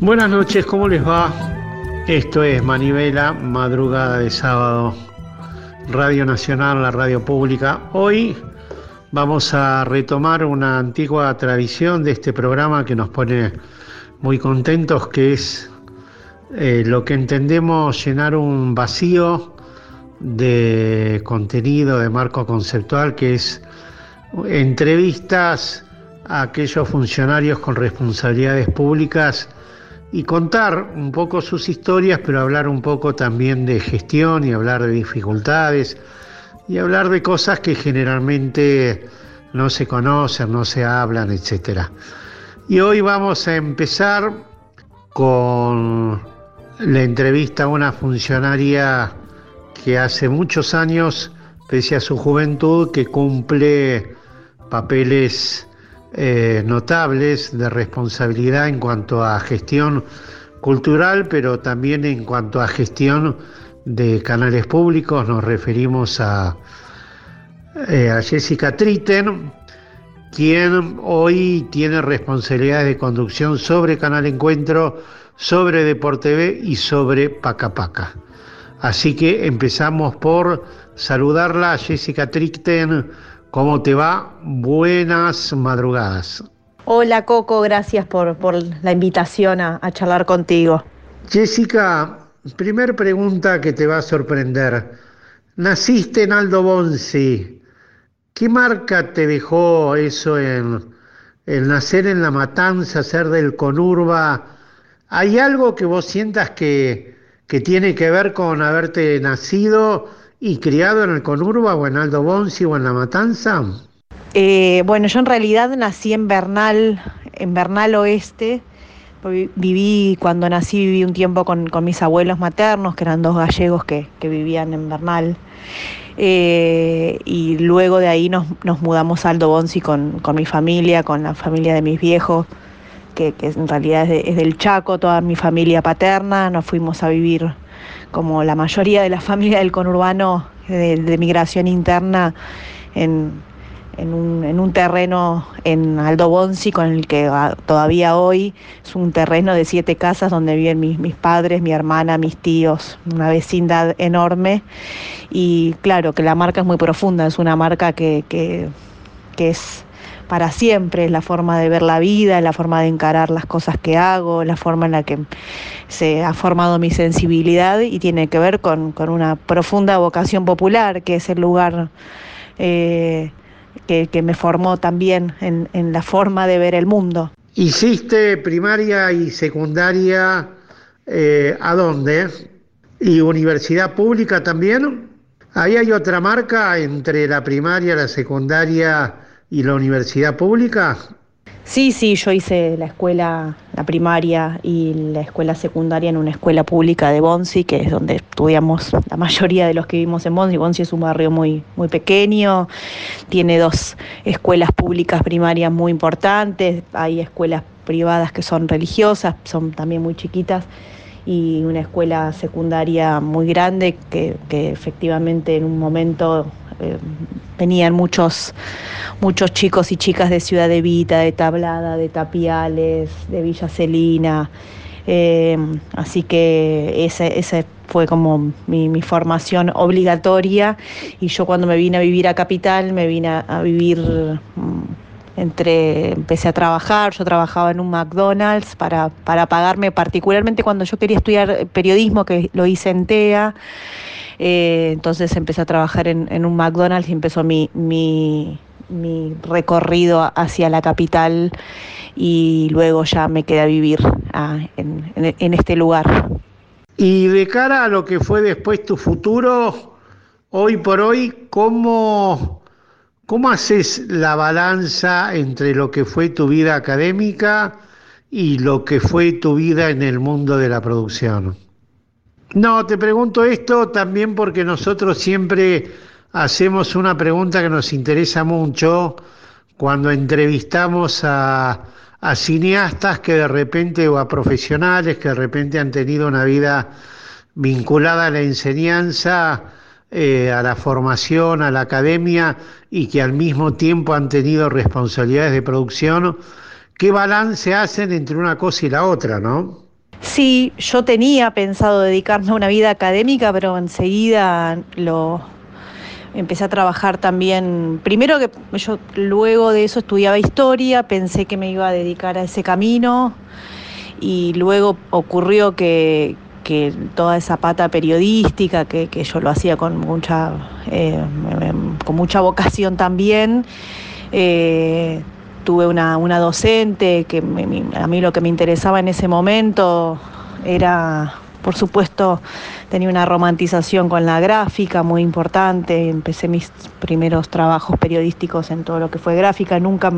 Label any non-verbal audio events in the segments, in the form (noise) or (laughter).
Buenas noches, ¿cómo les va? Esto es Manivela, madrugada de sábado, Radio Nacional, la radio pública. Hoy vamos a retomar una antigua tradición de este programa que nos pone muy contentos, que es eh, lo que entendemos llenar un vacío de contenido, de marco conceptual, que es entrevistas a aquellos funcionarios con responsabilidades públicas y contar un poco sus historias, pero hablar un poco también de gestión y hablar de dificultades y hablar de cosas que generalmente no se conocen, no se hablan, etc. Y hoy vamos a empezar con la entrevista a una funcionaria que hace muchos años, pese a su juventud, que cumple papeles eh, notables de responsabilidad en cuanto a gestión cultural, pero también en cuanto a gestión de canales públicos. Nos referimos a, eh, a Jessica Tritten, quien hoy tiene responsabilidades de conducción sobre Canal Encuentro, sobre Deporte TV y sobre Paca Paca. Así que empezamos por saludarla, Jessica Tritten ¿Cómo te va? Buenas madrugadas. Hola Coco, gracias por, la invitación a, charlar contigo. Jessica, primer pregunta que te va a sorprender. Naciste en Aldo Bonzi. ¿Qué marca te dejó eso en el nacer en la matanza, ser del conurba? ¿Hay algo que vos sientas que, que tiene que ver con haberte nacido ¿Y criado en el Conurba o en Aldo Bonzi o en La Matanza? Eh, bueno, yo en realidad nací en Bernal, en Bernal Oeste. Viví, cuando nací, viví un tiempo con, mis abuelos maternos, que eran dos gallegos que, vivían en Bernal. Eh, y luego de ahí nos, mudamos a Aldo Bonzi con, mi familia, con la familia de mis viejos, que, en realidad es, del Chaco, toda mi familia paterna. Nos fuimos a vivir como la mayoría de la (laughs) familia del conurbano de, migración interna en, un, terreno en Aldo Bonzi, con el que ah, todavía hoy es un terreno de siete casas donde viven mis, padres, mi hermana, mis tíos, una vecindad enorme. Y claro que la marca es muy profunda, es una marca que, que es para siempre, es la forma de ver la vida, la forma de encarar las cosas que hago, la forma en la que se ha formado mi sensibilidad y tiene que ver con, una profunda vocación popular, que es el lugar eh, que, me formó también en, la forma de ver el mundo. ¿Hiciste primaria y secundaria eh, a dónde? ¿Y universidad pública también? Ahí hay otra marca entre la primaria, la secundaria ¿Y la universidad pública? Sí, sí, yo hice la escuela, la primaria y la escuela secundaria en una escuela pública de Bonsi, que es donde estudiamos la mayoría de los que vivimos en Bonsi. Bonsi es un barrio muy, muy pequeño, tiene dos escuelas públicas primarias muy importantes, hay escuelas privadas que son religiosas, son también muy chiquitas, y una escuela secundaria muy grande que, que efectivamente en un momento eh, venían muchos, muchos chicos y chicas de Ciudad de Vita, de Tablada, de Tapiales, de Villa Celina. Eh, así que esa, fue como mi, formación obligatoria y yo cuando me vine a vivir a Capital, me vine a, vivir mm, entre, empecé a trabajar, yo trabajaba en un McDonald's para, para pagarme, particularmente cuando yo quería estudiar periodismo, que lo hice en TEA, eh, entonces empecé a trabajar en, un McDonald's y empezó mi, mi, recorrido hacia la capital y luego ya me quedé a vivir ah, en, este lugar. Y de cara a lo que fue después tu futuro, hoy por hoy, ¿cómo, ¿cómo haces la balanza entre lo que fue tu vida académica y lo que fue tu vida en el mundo de la producción? No, te pregunto esto también porque nosotros siempre hacemos una pregunta que nos interesa mucho cuando entrevistamos a, cineastas que de repente o a profesionales que de repente han tenido una vida vinculada a la enseñanza, eh, a la formación, a la academia y que al mismo tiempo han tenido responsabilidades de producción, ¿qué balance hacen entre una cosa y la otra, no? Sí, yo tenía pensado dedicarme a una vida académica, pero enseguida lo empecé a trabajar también. Primero que yo luego de eso estudiaba historia, pensé que me iba a dedicar a ese camino y luego ocurrió que, que toda esa pata periodística, que, yo lo hacía con mucha, eh, con mucha vocación también, eh, tuve una, docente que a mí lo que me interesaba en ese momento era, por supuesto, tenía una romantización con la gráfica muy importante, empecé mis primeros trabajos periodísticos en todo lo que fue gráfica, nunca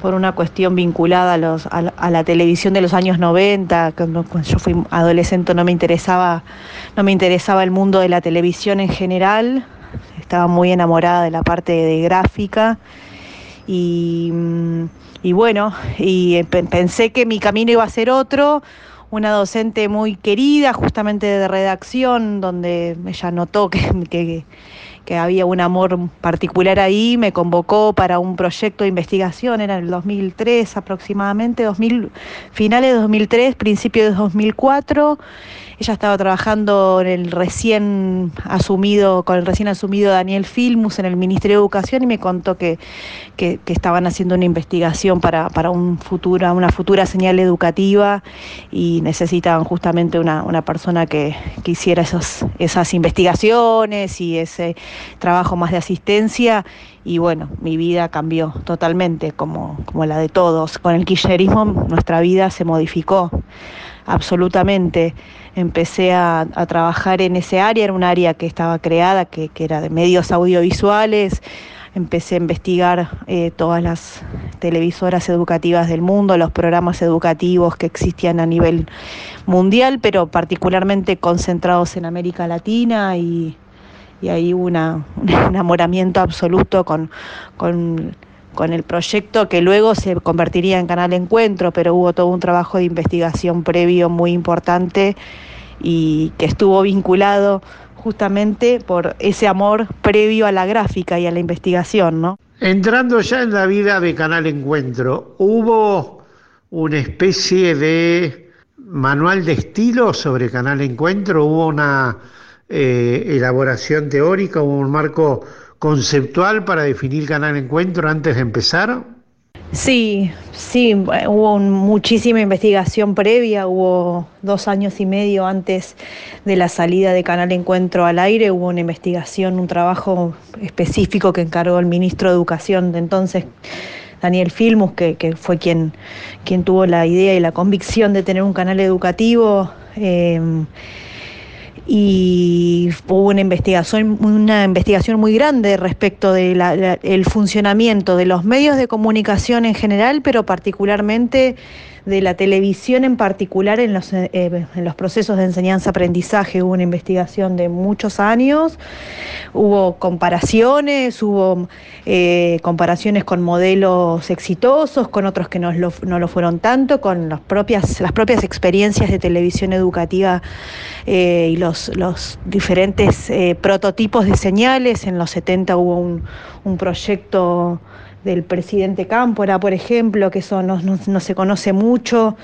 por una cuestión vinculada a, los, a, la televisión de los años 90, cuando, yo fui adolescente no me interesaba, no me interesaba el mundo de la televisión en general, estaba muy enamorada de la parte de gráfica y, y bueno, y pensé que mi camino iba a ser otro, una docente muy querida, justamente de redacción, donde ella notó que, que había un amor particular ahí, me convocó para un proyecto de investigación, era en el 2003 aproximadamente, 2000, finales de 2003, principios de 2004. Ella estaba trabajando en el recién asumido, con el recién asumido Daniel Filmus en el Ministerio de Educación y me contó que, que, estaban haciendo una investigación para, para un futuro, una futura señal educativa y necesitaban justamente una, una persona que, que hiciera esos, esas investigaciones y ese trabajo más de asistencia y bueno, mi vida cambió totalmente, como, como la de todos. Con el kirchnerismo nuestra vida se modificó absolutamente. Empecé a, trabajar en ese área, era un área que estaba creada, que, era de medios audiovisuales. Empecé a investigar eh, todas las televisoras educativas del mundo, los programas educativos que existían a nivel mundial, pero particularmente concentrados en América Latina y, y ahí hubo (laughs) un enamoramiento absoluto con, con, el proyecto que luego se convertiría en Canal Encuentro, pero hubo todo un trabajo de investigación previo muy importante y que estuvo vinculado justamente por ese amor previo a la gráfica y a la investigación, ¿no? Entrando ya en la vida de Canal Encuentro, ¿hubo una especie de manual de estilo sobre Canal Encuentro? ¿Hubo una eh, elaboración teórica, hubo un marco conceptual para definir Canal Encuentro antes de empezar? Sí, sí, hubo muchísima investigación previa, hubo dos años y medio antes de la salida de Canal Encuentro al aire, hubo una investigación, un trabajo específico que encargó el ministro de Educación de entonces, Daniel Filmus, que, fue quien, quien tuvo la idea y la convicción de tener un canal educativo. Eh, y hubo una investigación, una investigación muy grande respecto del funcionamiento de los medios de comunicación en general, pero particularmente de la televisión en particular en los, eh, en los procesos de enseñanza-aprendizaje. Hubo una investigación de muchos años, hubo comparaciones, hubo eh, comparaciones con modelos exitosos, con otros que no lo, no lo fueron tanto, con las propias, las propias experiencias de televisión educativa eh, y los, los diferentes prototipos de señales. En los 70 hubo un, un proyecto del presidente Cámpora, por ejemplo, que eso no, se conoce mucho,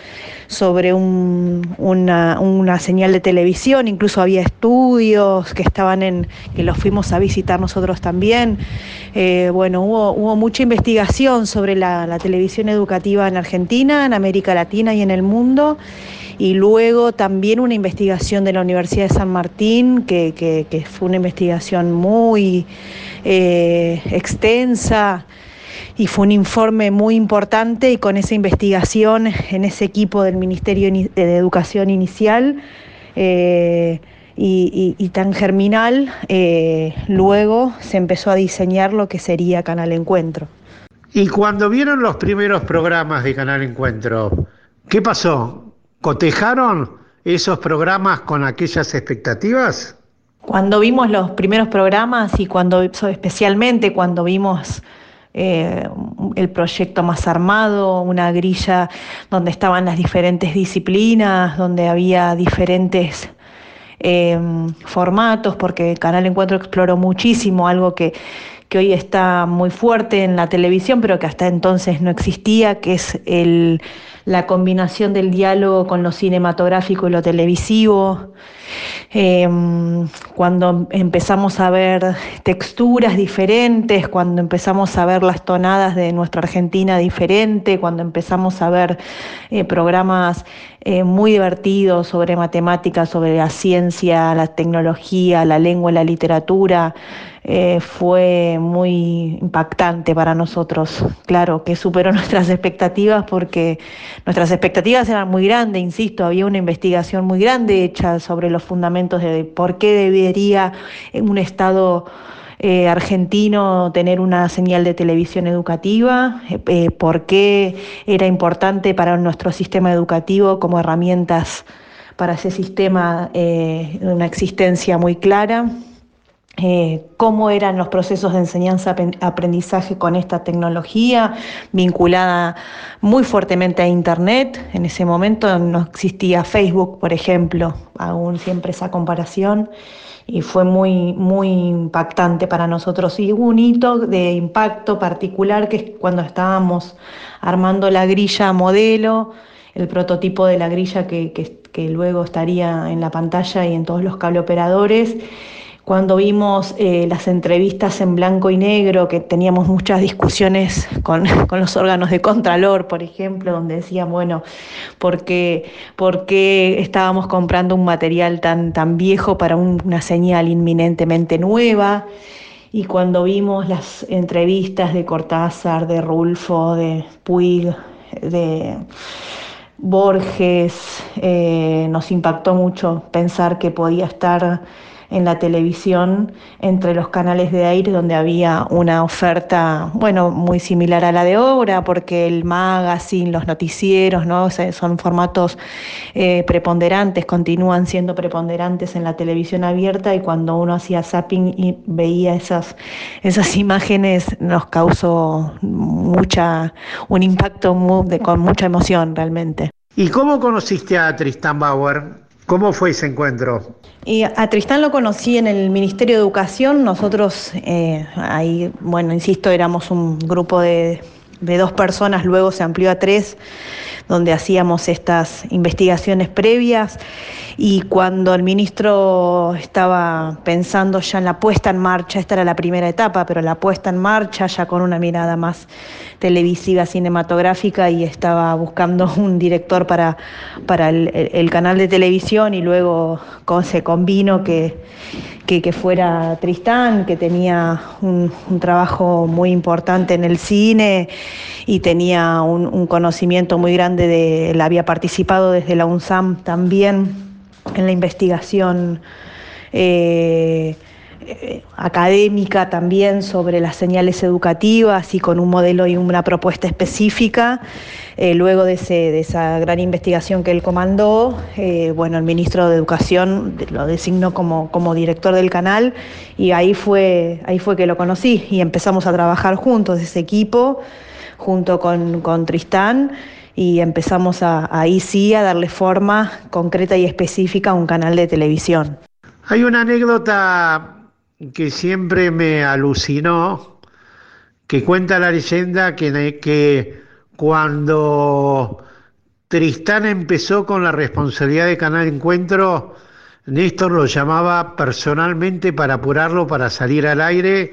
sobre una, señal de televisión, incluso había estudios que estaban en, que los fuimos a visitar nosotros también. Eh, bueno, hubo, hubo, mucha investigación sobre la, televisión educativa en Argentina, en América Latina y en el mundo. Y luego también una investigación de la Universidad de San Martín, que, fue una investigación muy eh, extensa, y fue un informe muy importante y con esa investigación en ese equipo del Ministerio de Educación Inicial eh, y, tan germinal, eh, luego se empezó a diseñar lo que sería Canal Encuentro. Y cuando vieron los primeros programas de Canal Encuentro, ¿qué pasó? ¿Cotejaron esos programas con aquellas expectativas? Cuando vimos los primeros programas y cuando especialmente cuando vimos eh, el proyecto más armado, una grilla donde estaban las diferentes disciplinas, donde había diferentes em, formatos, porque Canal Encuentro exploró muchísimo algo que, que hoy está muy fuerte en la televisión, pero que hasta entonces no existía, que es el, la combinación del diálogo con lo cinematográfico y lo televisivo. Em, cuando empezamos a ver texturas diferentes, cuando empezamos a ver las tonadas de nuestra Argentina diferente, cuando empezamos a ver eh, programas eh, muy divertidos sobre matemáticas, sobre la ciencia, la tecnología, la lengua la literatura, eh, fue muy impactante para nosotros. Claro que superó (laughs) nuestras expectativas porque nuestras expectativas eran muy grandes, insisto, había una investigación muy grande hecha sobre los fundamentos de por qué debería un Estado eh, argentino tener una señal de televisión educativa, eh, por qué era importante para nuestro sistema educativo como herramientas para ese sistema una existencia muy clara. Eh, cómo eran los procesos de enseñanza-aprendizaje con esta tecnología, vinculada muy fuertemente a Internet. En ese momento no existía Facebook, por ejemplo, aún siempre esa comparación, y fue muy, muy impactante para nosotros. Y hubo un hito de impacto particular que es cuando estábamos armando la grilla modelo, el prototipo de la grilla que, que luego estaría en la pantalla y en todos los cable operadores cuando vimos eh, las entrevistas en blanco y negro, que teníamos muchas discusiones (laughs) con, los órganos de Contralor, por ejemplo, donde decían, bueno, ¿por qué, por qué estábamos comprando un material tan, tan viejo para una señal inminentemente nueva? Y cuando vimos las entrevistas de Cortázar, de Rulfo, de Puig, de Borges, eh, nos impactó mucho pensar que podía estar en la televisión entre los canales de aire donde había una oferta, bueno, muy similar a la de obra, porque el magazine, los noticieros, ¿no? son formatos eh, preponderantes, continúan siendo preponderantes en la televisión abierta y cuando uno hacía zapping y veía esas, esas imágenes nos causó mucha, un impacto con mucha emoción realmente. ¿Y cómo conociste a Tristan Bauer? ¿Cómo fue ese encuentro? Y a Tristán lo conocí en el Ministerio de Educación. Nosotros eh, ahí, bueno, insisto, éramos un grupo de, de dos personas, luego se amplió a tres, donde hacíamos estas investigaciones previas y cuando el ministro estaba pensando ya en la puesta en marcha, esta era la primera etapa, pero la puesta en marcha ya con una mirada más televisiva, cinematográfica y estaba buscando (laughs) un director para, para el, canal de televisión y luego se convino que, que, fuera Tristán, que tenía un, trabajo muy importante en el cine y tenía un, un conocimiento muy grande de, él había participado desde la UNSAM también en la investigación eh, eh, académica también sobre las señales educativas y con un modelo y una propuesta específica. Eh, luego de, esa gran investigación que él comandó, bueno, el ministro de Educación lo designó como, como, director del canal y ahí fue, ahí fue que lo conocí y empezamos a trabajar juntos, ese equipo, junto con, con Tristán y empezamos a, ahí sí a darle forma concreta y específica a un canal de televisión. Hay una anécdota que siempre me alucinó, que cuenta la leyenda que, que cuando Tristán empezó con la responsabilidad de Canal Encuentro, Néstor lo llamaba personalmente para apurarlo para salir al aire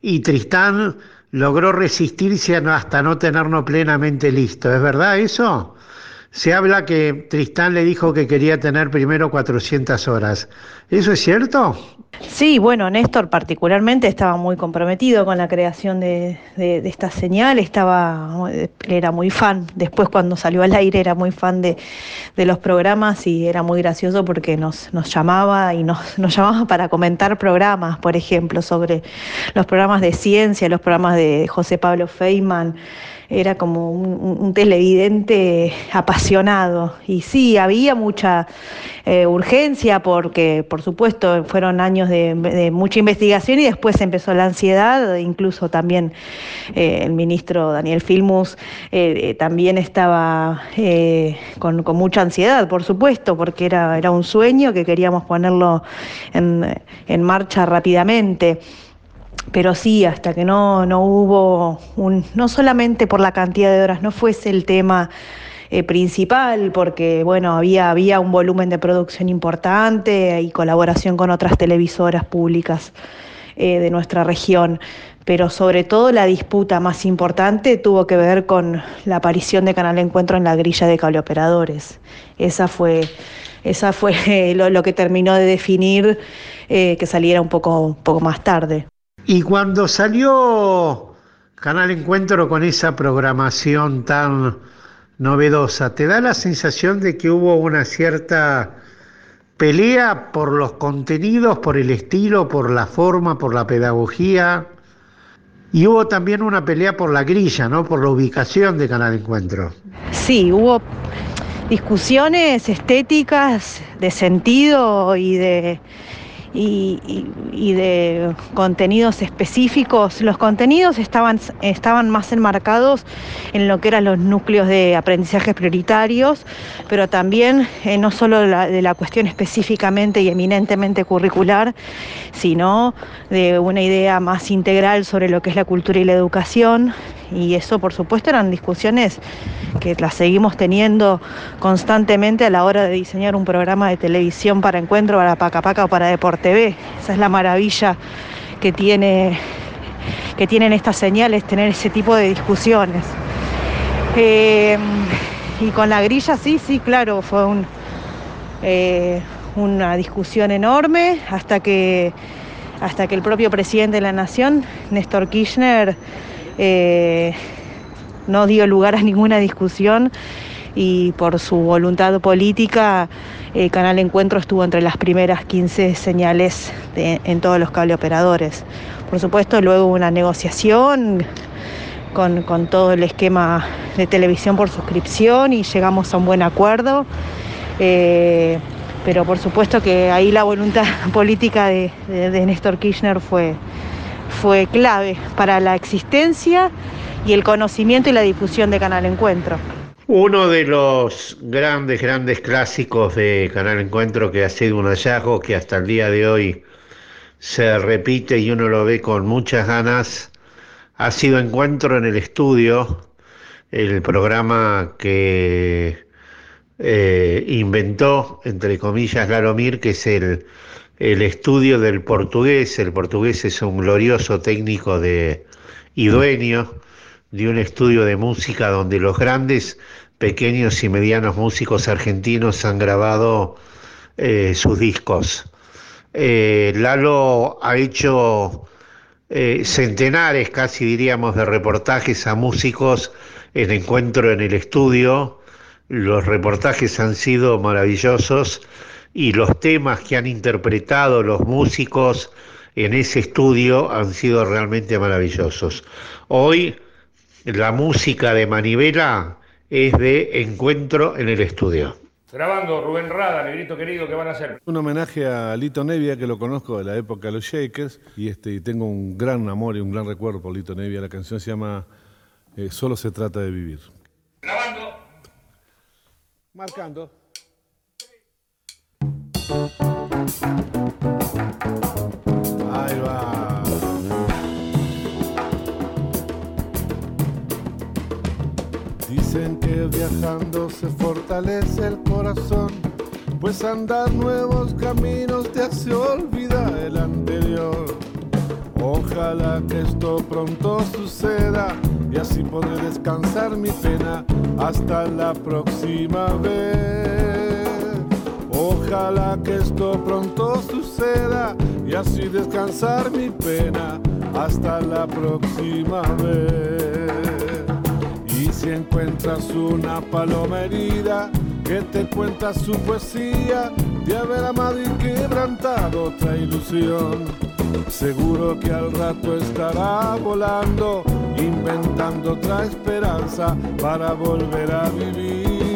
y Tristán logró resistirse hasta no tenerlo plenamente listo. ¿Es verdad eso? Se habla que Tristán le dijo que quería tener primero 400 horas. ¿Eso es cierto? Sí, bueno, Néstor particularmente estaba muy comprometido con la creación de, esta señal, estaba, era muy fan, después cuando salió al aire era muy fan de, los programas y era muy gracioso porque nos, nos llamaba y nos, (laughs) nos llamaba para comentar programas, por ejemplo, sobre los programas de ciencia, los programas de José Pablo Feynman. Era como un, televidente apasionado. Y sí, había mucha eh, urgencia porque, por supuesto, fueron años de, mucha investigación y después empezó la ansiedad, incluso también eh, el ministro Daniel Filmus eh, también estaba con, mucha ansiedad, por supuesto, porque era, era un sueño que queríamos ponerlo en, en marcha rápidamente pero sí, hasta que no, no hubo, un, no solamente por la cantidad de horas, no fuese el tema eh, principal, porque bueno, había, había un volumen de producción importante y colaboración con otras televisoras públicas eh, de nuestra región, pero sobre todo la disputa más importante tuvo que ver con la aparición de Canal Encuentro en la grilla de cableoperadores. Esa fue, esa fue (laughs) lo, que terminó de definir eh, que saliera un poco, un poco más tarde. Y cuando salió Canal Encuentro con esa programación tan novedosa, ¿te da la sensación de que hubo una cierta pelea por los contenidos, por el estilo, por la forma, por la pedagogía? Y hubo también una pelea por la grilla, ¿no? Por la ubicación de Canal Encuentro. Sí, hubo discusiones estéticas, de sentido y de y, de contenidos específicos. Los contenidos estaban, estaban más enmarcados en lo que eran los núcleos de aprendizajes prioritarios, pero también eh, no solo de la, cuestión específicamente y eminentemente curricular, sino de una idea más integral sobre lo que es la cultura y la educación. Y eso, por supuesto, eran discusiones que las seguimos teniendo constantemente a la hora de diseñar un programa de televisión para encuentro, para Pacapaca o para Deporte TV. Esa es la maravilla que, tiene, que tienen estas señales, tener ese tipo de discusiones. Eh, y con la grilla, sí, sí, claro, fue eh, una discusión enorme hasta que, hasta que el propio presidente de la Nación, Néstor Kirchner, eh, no dio lugar a ninguna discusión y por su voluntad política, el Canal Encuentro estuvo entre las primeras 15 señales en todos los cableoperadores. Por supuesto, luego una negociación con, todo el esquema de televisión por suscripción y llegamos a un buen acuerdo. Eh, pero por supuesto que ahí la voluntad (laughs) política de, de Néstor Kirchner fue, fue clave para la existencia y el conocimiento y la difusión de Canal Encuentro. Uno de los grandes, grandes clásicos de Canal Encuentro que ha sido un hallazgo que hasta el día de hoy se repite y uno lo ve con muchas ganas, ha sido Encuentro en el Estudio, el programa que eh, inventó, entre comillas, Laromir, que es el, el estudio del portugués. El portugués es un glorioso técnico de, y dueño de un estudio de música donde los grandes, pequeños y medianos músicos argentinos han grabado eh, sus discos. Eh, Lalo ha hecho eh, centenares, casi diríamos, de reportajes a músicos en encuentro en el estudio. Los reportajes han sido maravillosos y los temas que han interpretado los músicos en ese estudio han sido realmente maravillosos. Hoy la música de Manivela es de Encuentro en el Estudio. Grabando Rubén Rada, negrito querido, ¿qué van a hacer? Un homenaje a Lito Nevia, que lo conozco de la época de los Shakers, y, este, y tengo un gran amor y un gran recuerdo por Lito Nevia. La canción se llama eh, Solo se trata de vivir. Grabando. Marcando. Ahí va. Dicen que viajando se fortalece el corazón, pues andar nuevos caminos te hace olvidar el anterior. Ojalá que esto pronto suceda y así podré descansar mi pena hasta la próxima vez. Ojalá que esto pronto suceda y así descansar mi pena hasta la próxima vez. Y si encuentras una paloma herida que te cuenta su poesía de haber amado y quebrantado otra ilusión, seguro que al rato estará volando inventando otra esperanza para volver a vivir.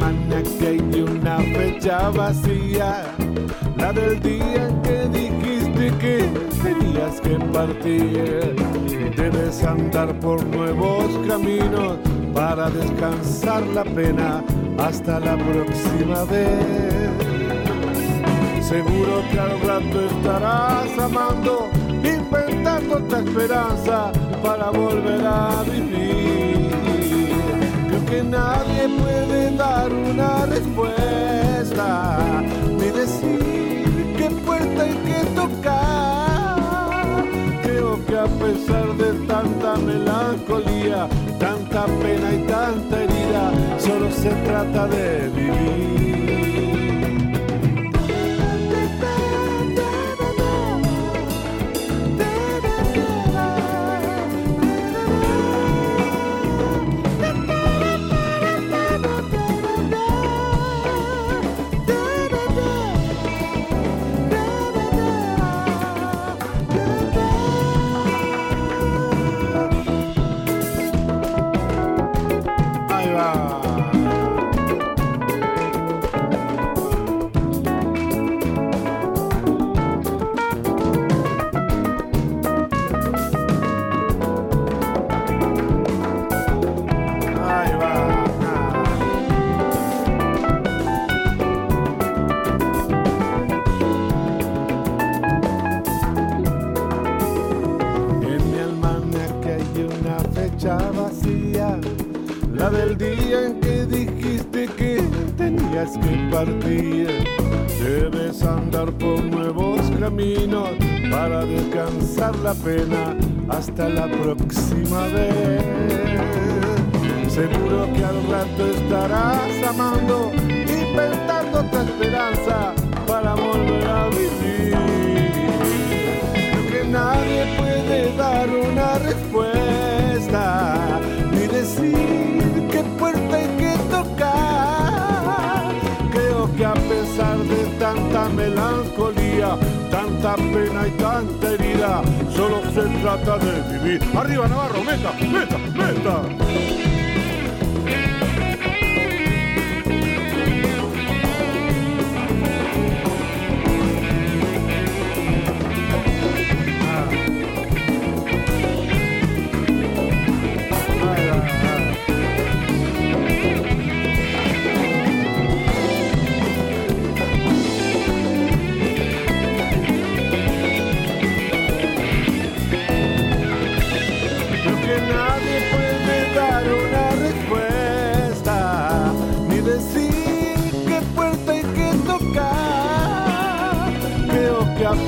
Almanaque hay una fecha vacía, la del día en que dijiste que tenías que partir. Debes andar por nuevos caminos para descansar la pena hasta la próxima vez. Seguro que al rato estarás amando, inventando otra esperanza para volver a vivir. Que nadie puede dar una respuesta, ni decir qué puerta hay que tocar. Creo que a pesar de tanta melancolía, tanta pena y tanta herida, solo se trata de vivir. Descansar la pena hasta la próxima vez. Seguro que al rato estarás amando, inventando otra esperanza para volver a vivir. Creo que nadie puede dar una respuesta, ni decir qué puerta hay que tocar. Creo que a pesar de tanta melancolía, tanta pena y tanta herida, solo se trata de vivir. Arriba Navarro, meta, meta, meta.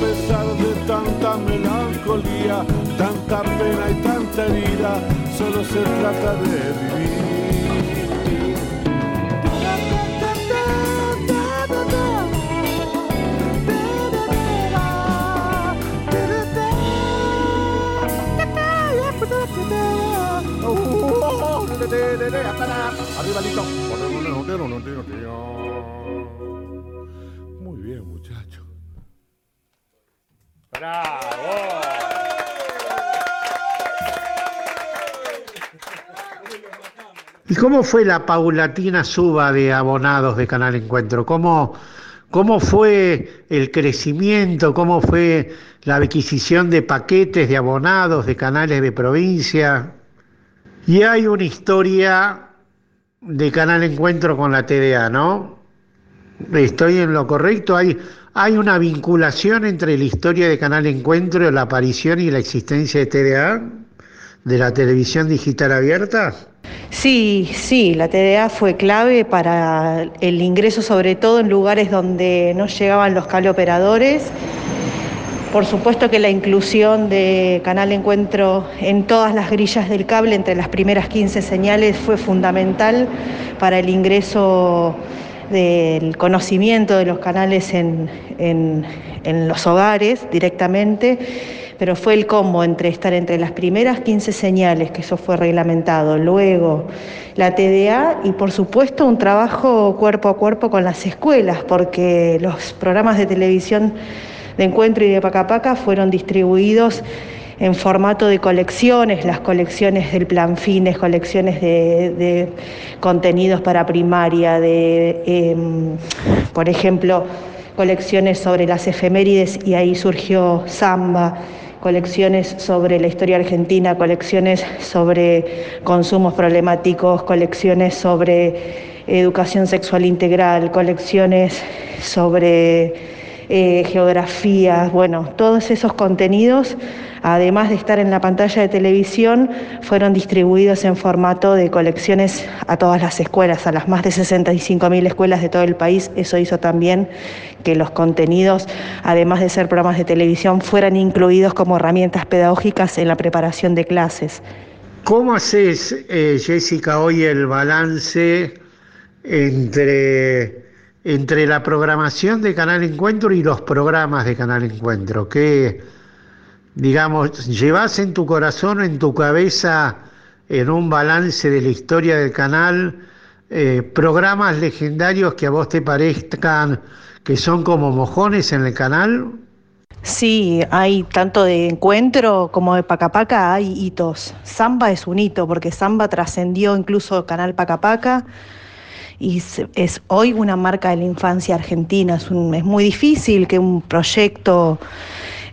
Pesar de tanta melancolía, tanta pena y tanta herida, solo se trata de vivir. ¡Bravo! ¿Y cómo fue la paulatina suba de abonados de Canal Encuentro? ¿Cómo, cómo fue el crecimiento? ¿Cómo fue la adquisición de paquetes de abonados de canales de provincia? Y hay una historia de Canal Encuentro con la TDA, ¿no? Estoy en lo correcto. Hay, hay una vinculación entre la historia de Canal Encuentro, la aparición y la existencia de TDA, de la televisión digital abierta. Sí, sí, la TDA fue clave para el ingreso, sobre todo en lugares donde no llegaban los cable operadores Por supuesto que la inclusión de Canal Encuentro en todas las grillas del cable entre las primeras 15 señales fue fundamental para el ingreso del conocimiento de los canales en, en los hogares directamente pero fue el combo entre estar entre las primeras 15 señales, que eso fue reglamentado, luego la TDA y por supuesto un trabajo cuerpo a cuerpo con las escuelas, porque los programas de televisión de encuentro y de Pacapaca fueron distribuidos en formato de colecciones, las colecciones del plan fines, colecciones de, contenidos para primaria, de, em, por ejemplo, colecciones sobre las efemérides y ahí surgió Samba colecciones sobre la historia argentina, colecciones sobre consumos problemáticos, colecciones sobre educación sexual integral, colecciones sobre eh, geografía, bueno, todos esos contenidos además de estar en la pantalla de televisión, fueron distribuidos en formato de colecciones a todas las escuelas, a las más de 65.000 escuelas de todo el país. Eso hizo también que los contenidos, además de ser programas de televisión, fueran incluidos como herramientas pedagógicas en la preparación de clases. ¿Cómo haces, eh, Jessica, hoy el balance entre, entre la programación de Canal Encuentro y los programas de Canal Encuentro? ¿Qué, digamos, llevas en tu corazón, en tu cabeza, en un balance de la historia del canal, eh, programas legendarios que a vos te parezcan que son como mojones en el canal? Sí, hay tanto de encuentro como de Pacapaca, hay hitos. Samba es un hito porque Samba trascendió incluso Canal Pacapaca y es hoy una marca de la infancia argentina. Es, muy difícil que un proyecto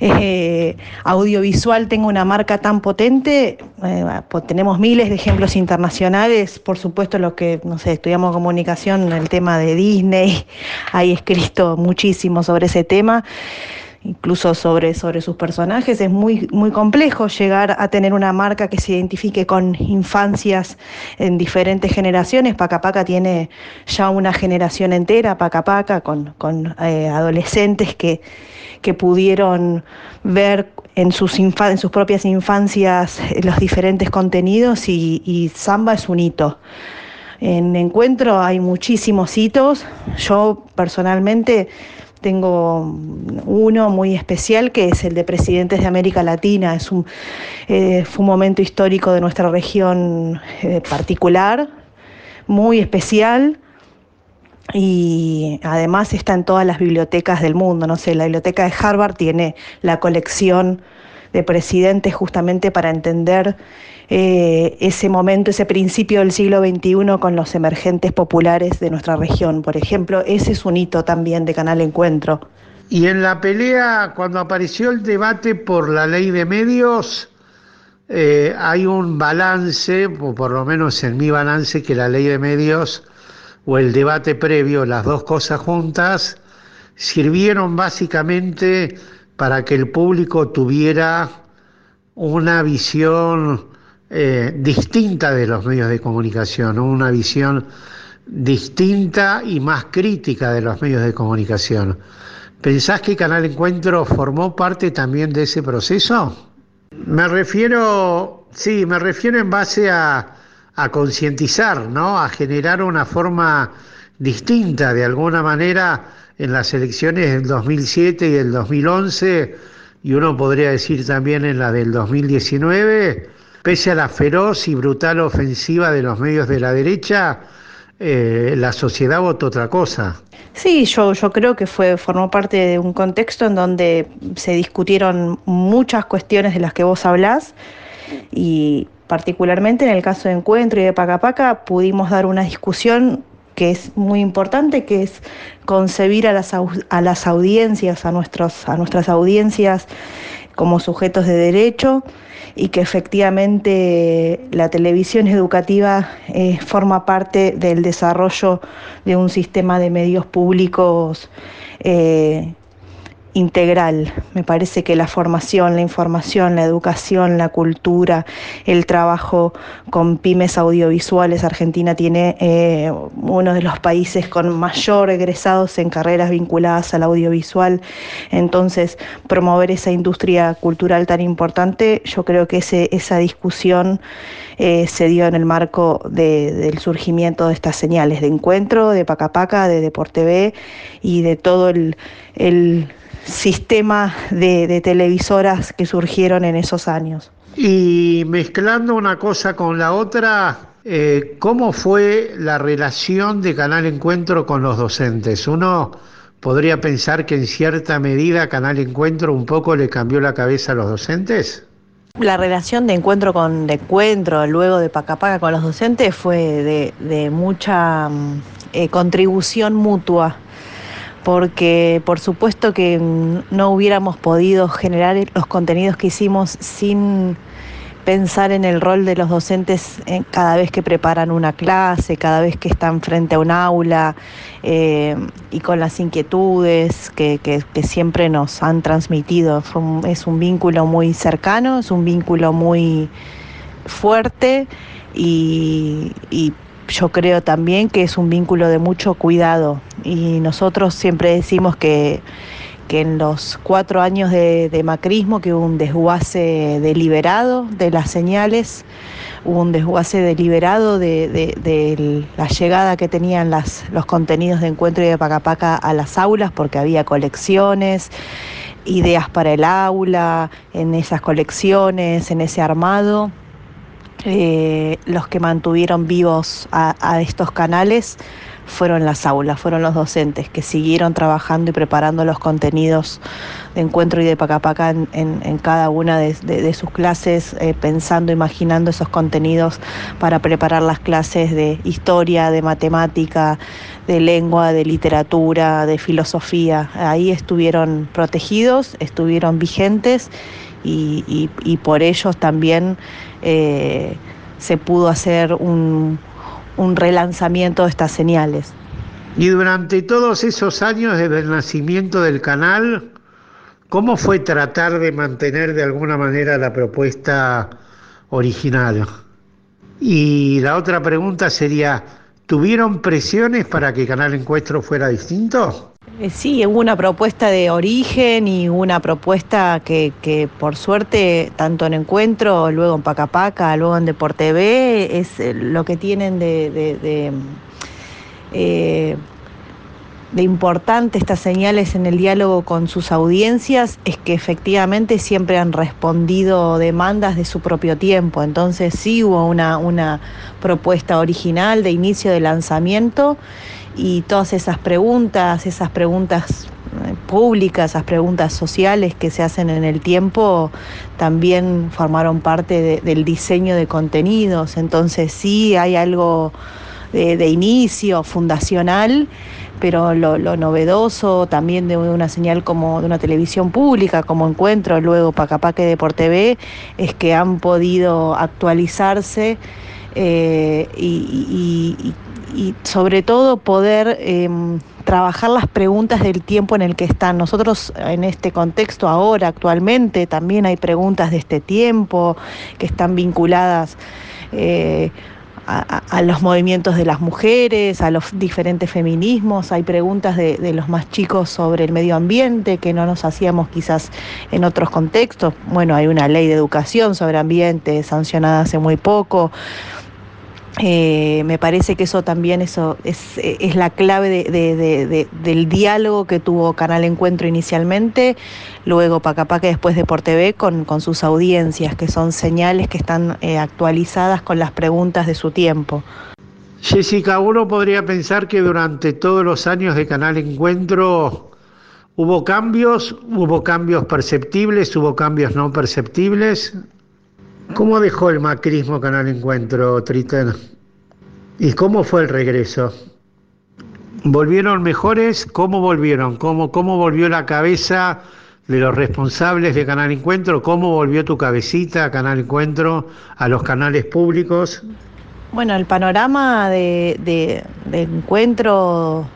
eh, audiovisual tenga una marca tan potente, eh, tenemos miles de ejemplos internacionales, por supuesto los que, no sé, estudiamos comunicación, el tema de Disney, (laughs) hay escrito muchísimo sobre ese tema incluso sobre, sobre sus personajes. Es muy, muy complejo llegar a tener una marca que se identifique con infancias en diferentes generaciones. Pacapaca tiene ya una generación entera, Pacapaca, con, con eh, adolescentes que que pudieron ver en sus, en sus propias infancias eh, los diferentes contenidos y, Samba es un hito. En Encuentro hay muchísimos hitos. Yo personalmente tengo uno muy especial que es el de presidentes de América Latina. Es un, eh, fue un momento histórico de nuestra región eh, particular, muy especial y además está en todas las bibliotecas del mundo. No sé, la biblioteca de Harvard tiene la colección de presidentes justamente para entender eh, ese momento, ese principio del siglo XXI con los emergentes populares de nuestra región. Por ejemplo, ese es un hito también de Canal Encuentro. Y en la pelea, cuando apareció el debate por la ley de medios, eh, hay un balance, o por lo menos en mi balance, que la ley de medios o el debate previo, las dos cosas juntas, sirvieron básicamente para que el público tuviera una visión eh, distinta de los medios de comunicación, una visión distinta y más crítica de los medios de comunicación. ¿Pensás que Canal Encuentro formó parte también de ese proceso? Me refiero, sí, me refiero en base a, a concientizar, ¿no? a generar una forma distinta de alguna manera en las elecciones del 2007 y del 2011 y uno podría decir también en la del 2019, pese a la feroz y brutal ofensiva de los medios de la derecha, eh, la sociedad votó otra cosa. Sí, yo, creo que fue, formó parte de un contexto en donde se discutieron muchas cuestiones de las que vos hablás y particularmente en el caso de Encuentro y de Pacapaca, pudimos dar una discusión que es muy importante, que es concebir a las, a las audiencias, a, nuestros, a nuestras audiencias como sujetos de derecho y que efectivamente la televisión educativa eh, forma parte del desarrollo de un sistema de medios públicos eh, integral. Me parece que la formación, la información, la educación, la cultura, el trabajo con pymes audiovisuales, Argentina tiene eh, uno de los países con mayor egresados en carreras vinculadas al audiovisual. Entonces, promover esa industria cultural tan importante, yo creo que ese, esa discusión eh, se dio en el marco del surgimiento de estas señales de encuentro, de Pacapaca, de Deporte B y de todo el sistema de, televisoras que surgieron en esos años. Y mezclando una cosa con la otra, eh, ¿cómo fue la relación de Canal Encuentro con los docentes? Uno podría pensar que en cierta medida Canal Encuentro un poco le cambió la cabeza a los docentes. La relación de encuentro con de encuentro, luego de Pacapaca con los docentes, fue de, mucha mm, eh, contribución mutua porque por supuesto que no hubiéramos podido generar los contenidos que hicimos sin pensar en el rol de los docentes cada vez que preparan una clase, cada vez que están frente a un aula eh, y con las inquietudes que, siempre nos han transmitido. es un vínculo muy cercano, es un vínculo muy fuerte y yo creo también que es un vínculo de mucho cuidado y nosotros siempre decimos que, en los cuatro años de, macrismo que hubo un desguace deliberado de las señales, hubo un desguace deliberado de, la llegada que tenían los contenidos de encuentro y de Pacapaca a las aulas porque había colecciones ideas para el aula, en esas colecciones, en ese armado. Eh, los que mantuvieron vivos a, estos canales fueron las aulas, fueron los docentes que siguieron trabajando y preparando los contenidos de encuentro y de pacapaca en, en, cada una de, sus clases, eh, pensando, imaginando esos contenidos para preparar las clases de historia, de matemática, de lengua, de literatura, de filosofía. Ahí estuvieron protegidos, estuvieron vigentes y, y por ellos también eh, se pudo hacer un, relanzamiento de estas señales. Y durante todos esos años desde el nacimiento del canal, ¿cómo fue tratar de mantener de alguna manera la propuesta original? Y la otra pregunta sería, ¿tuvieron presiones para que Canal Encuentro fuera distinto? Eh, sí, hubo una propuesta de origen y una propuesta que, que, por suerte, tanto en Encuentro, luego en Pacapaca, luego en Deporte B, es eh, lo que tienen de, eh, de, importante estas señales en el diálogo con sus audiencias, es que efectivamente siempre han respondido demandas de su propio tiempo. Entonces sí hubo una, una propuesta original de inicio de lanzamiento y todas esas preguntas, esas preguntas eh, públicas, esas preguntas sociales que se hacen en el tiempo, también formaron parte del diseño de contenidos. Entonces sí hay algo de, inicio fundacional, pero lo, novedoso también de una señal como de una televisión pública, como Encuentro, luego Pacapaque de por TV, es que han podido actualizarse eh, y y sobre todo poder em, trabajar las preguntas del tiempo en el que están. Nosotros en este contexto ahora, actualmente, también hay preguntas de este tiempo que están vinculadas. Eh, a, los movimientos de las mujeres, a los diferentes feminismos, hay preguntas de, de, los más chicos sobre el medio ambiente que no nos hacíamos quizás en otros contextos. Bueno, hay una ley de educación sobre ambiente sancionada hace muy poco. Eh, me parece que eso también eso es, la clave del diálogo que tuvo Canal Encuentro inicialmente, luego Pacapaca y después de Por TV con, con, sus audiencias, que son señales que están eh, actualizadas con las preguntas de su tiempo. Jessica, uno podría pensar que durante todos los años de Canal Encuentro hubo cambios, hubo cambios perceptibles, hubo cambios no perceptibles. ¿Cómo dejó el macrismo Canal Encuentro, Tritén? ¿Y cómo fue el regreso? ¿Volvieron mejores? ¿Cómo volvieron? ¿Cómo, cómo volvió la cabeza de los responsables de Canal Encuentro? ¿Cómo volvió tu cabecita a Canal Encuentro, a los canales públicos? Bueno, el panorama de, de encuentro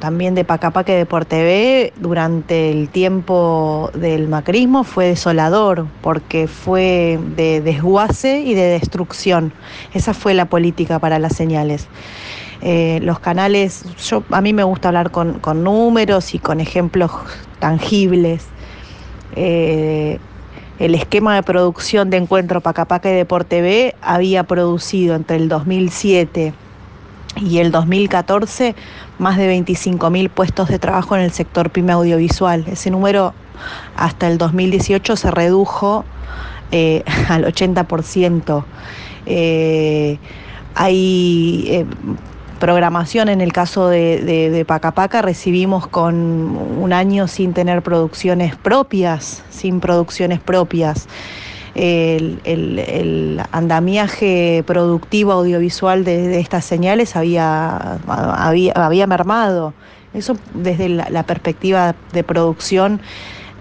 también de Pacapaque de Por TV durante el tiempo del macrismo fue desolador porque fue de desguace y de destrucción. Esa fue la política para las señales. Eh, los canales, yo, a mí me gusta hablar con, números y con ejemplos tangibles. Eh, el esquema de producción de Encuentro Pacapaca y Deporte TV había producido entre el 2007 y el 2014 más de 25.000 puestos de trabajo en el sector pyme audiovisual. Ese número hasta el 2018 se redujo eh, (laughs) al 80%. hay programación. En el caso de, Pacapaca recibimos con un año sin tener producciones propias, sin producciones propias. El, andamiaje productivo audiovisual de, estas señales había, había, mermado. Eso desde la, perspectiva de producción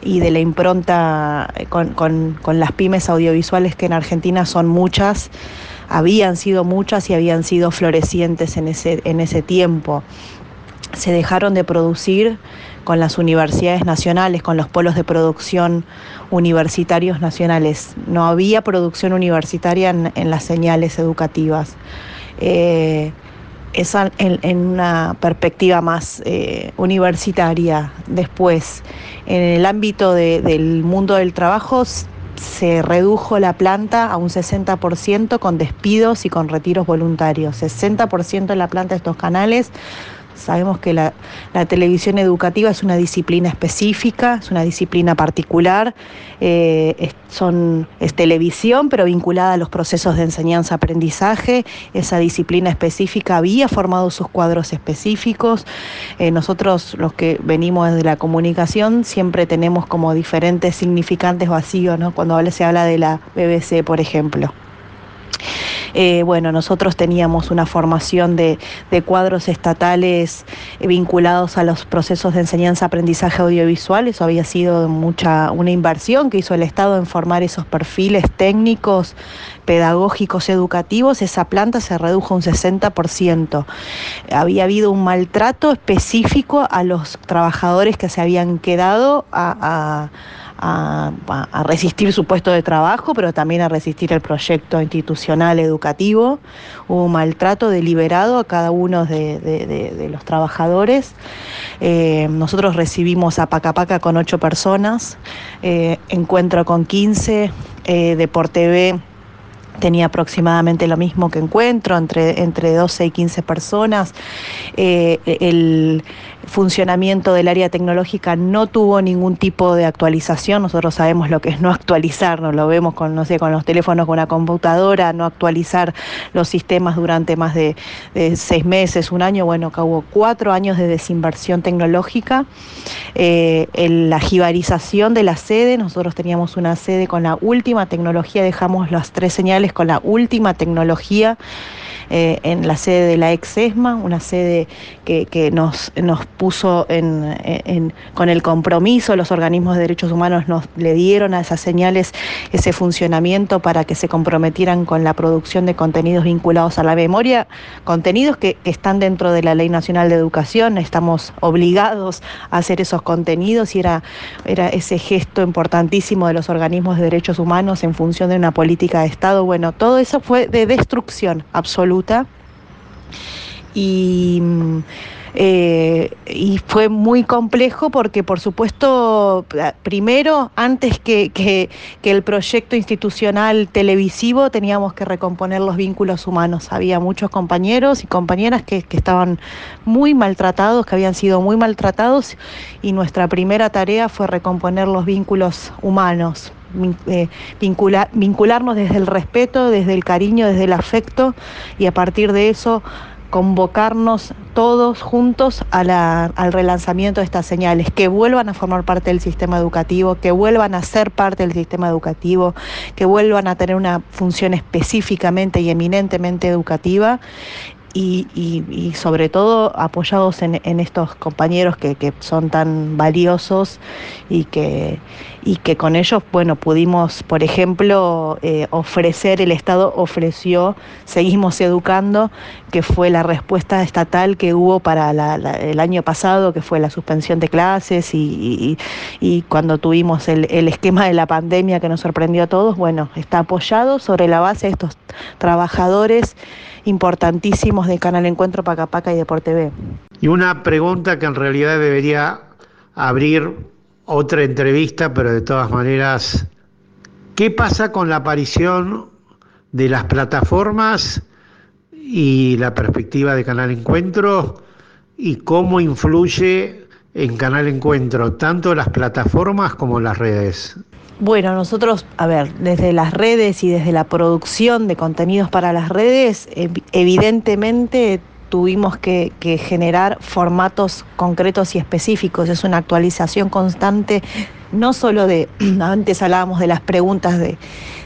y de la impronta con, con las pymes audiovisuales que en Argentina son muchas habían sido muchas y habían sido florecientes en ese, en ese tiempo. Se dejaron de producir con las universidades nacionales, con los polos de producción universitarios nacionales. No había producción universitaria en, las señales educativas. Eh, esa en, una perspectiva más eh, universitaria. Después, en el ámbito del mundo del trabajo, se redujo la planta a un 60% con despidos y con retiros voluntarios. 60% de la planta de estos canales Sabemos que la, televisión educativa es una disciplina específica, es una disciplina particular, eh, es, son, es televisión, pero vinculada a los procesos de enseñanza-aprendizaje. Esa disciplina específica había formado sus cuadros específicos. Eh, nosotros, los que venimos desde la comunicación, siempre tenemos como diferentes significantes vacíos, ¿no? cuando se habla de la BBC, por ejemplo. Eh, bueno, nosotros teníamos una formación de, cuadros estatales vinculados a los procesos de enseñanza-aprendizaje audiovisual. Eso había sido mucha una inversión que hizo el Estado en formar esos perfiles técnicos, pedagógicos, educativos. Esa planta se redujo un 60%. Había habido un maltrato específico a los trabajadores que se habían quedado a a, resistir su puesto de trabajo, pero también a resistir el proyecto institucional educativo. Hubo un maltrato deliberado a cada uno de, los trabajadores. Eh, nosotros recibimos a Pacapaca con ocho personas, eh, encuentro con 15, eh, de por TV tenía aproximadamente lo mismo que encuentro, entre, entre 12 y 15 personas. Eh, el funcionamiento del área tecnológica no tuvo ningún tipo de actualización. Nosotros sabemos lo que es no actualizar, lo vemos con, no sé, con los teléfonos, con una computadora, no actualizar los sistemas durante más de, seis meses, un año. Bueno, que hubo cuatro años de desinversión tecnológica. Eh, la jibarización de la sede, nosotros teníamos una sede con la última tecnología, dejamos las tres señales con la última tecnología eh, en la sede de la ex ESMA, una sede que, nos, nos puso con el compromiso, los organismos de derechos humanos nos le dieron a esas señales ese funcionamiento para que se comprometieran con la producción de contenidos vinculados a la memoria, contenidos que, están dentro de la Ley Nacional de Educación, estamos obligados a hacer esos contenidos y era, era ese gesto importantísimo de los organismos de derechos humanos en función de una política de Estado. Todo eso fue de destrucción absoluta y, eh, y fue muy complejo porque, por supuesto, primero, antes que, el proyecto institucional televisivo, teníamos que recomponer los vínculos humanos. Había muchos compañeros y compañeras que, estaban muy maltratados, que habían sido muy maltratados, y nuestra primera tarea fue recomponer los vínculos humanos eh, vincularnos desde el respeto, desde el cariño, desde el afecto y a partir de eso convocarnos todos juntos al relanzamiento de estas señales, que vuelvan a formar parte del sistema educativo, que vuelvan a ser parte del sistema educativo, que vuelvan a tener una función específicamente y eminentemente educativa y, sobre todo apoyados en, estos compañeros que, son tan valiosos y que, y que con ellos, bueno, pudimos, por ejemplo, eh, ofrecer, el Estado ofreció, seguimos educando, que fue la respuesta estatal que hubo para el año pasado, que fue la suspensión de clases y, cuando tuvimos el, esquema de la pandemia que nos sorprendió a todos, bueno, está apoyado sobre la base de estos trabajadores importantísimos de Canal Encuentro Pacapaca y Deporte B. Y una pregunta que en realidad debería abrir otra entrevista, pero de todas maneras, ¿qué pasa con la aparición de las plataformas y la perspectiva de Canal Encuentro y cómo influye en Canal Encuentro tanto las plataformas como las redes? Bueno, nosotros, a ver, desde las redes y desde la producción de contenidos para las redes, evidentemente tuvimos que, generar formatos concretos y específicos. Es una actualización constante, no solo de, (clears throat) antes hablábamos de las preguntas de,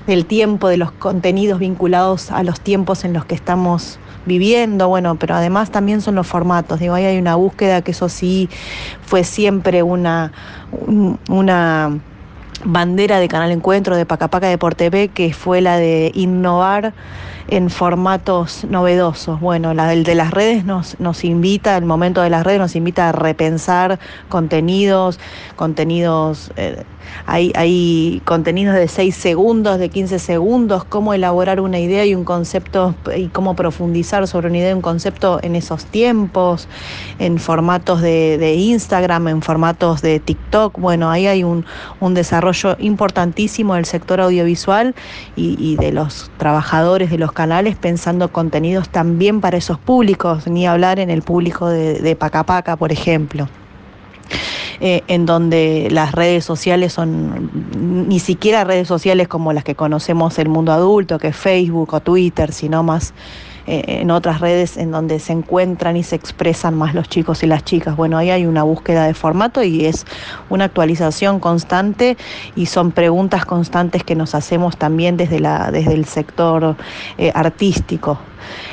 del tiempo, de los contenidos vinculados a los tiempos en los que estamos viviendo, bueno, pero además también son los formatos. Digo, ahí hay una búsqueda que eso sí fue siempre una, una bandera de Canal Encuentro, de Pacapaca Deporte B, que fue la de innovar en formatos novedosos. Bueno, la del de las redes nos, nos invita, el momento de las redes nos invita a repensar contenidos, contenidos, eh, hay, hay contenidos de 6 segundos, de 15 segundos, cómo elaborar una idea y un concepto y cómo profundizar sobre una idea y un concepto en esos tiempos, en formatos de, de Instagram, en formatos de TikTok. Bueno, ahí hay un, un desarrollo importantísimo del sector audiovisual y, de los trabajadores de los canales pensando contenidos también para esos públicos, ni hablar en el público de, de Pacapaca, por ejemplo. Eh, en donde las redes sociales son ni siquiera redes sociales como las que conocemos el mundo adulto, que es Facebook o Twitter, sino más en otras redes en donde se encuentran y se expresan más los chicos y las chicas. Bueno, ahí hay una búsqueda de formato y es una actualización constante y son preguntas constantes que nos hacemos también desde, la, desde el sector eh, artístico.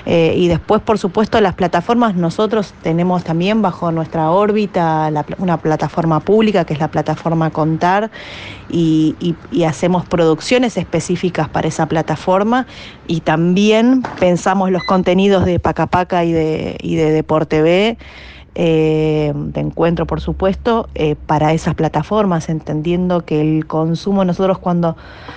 Eh, y después, por supuesto, las plataformas, nosotros tenemos también bajo nuestra órbita una plataforma pública que es la plataforma Contar y, hacemos producciones específicas para esa plataforma y también pensamos los contenidos de Pacapaca y de, y de Deporte B eh, de encuentro, por supuesto, eh, para esas plataformas, entendiendo que el consumo, nosotros cuando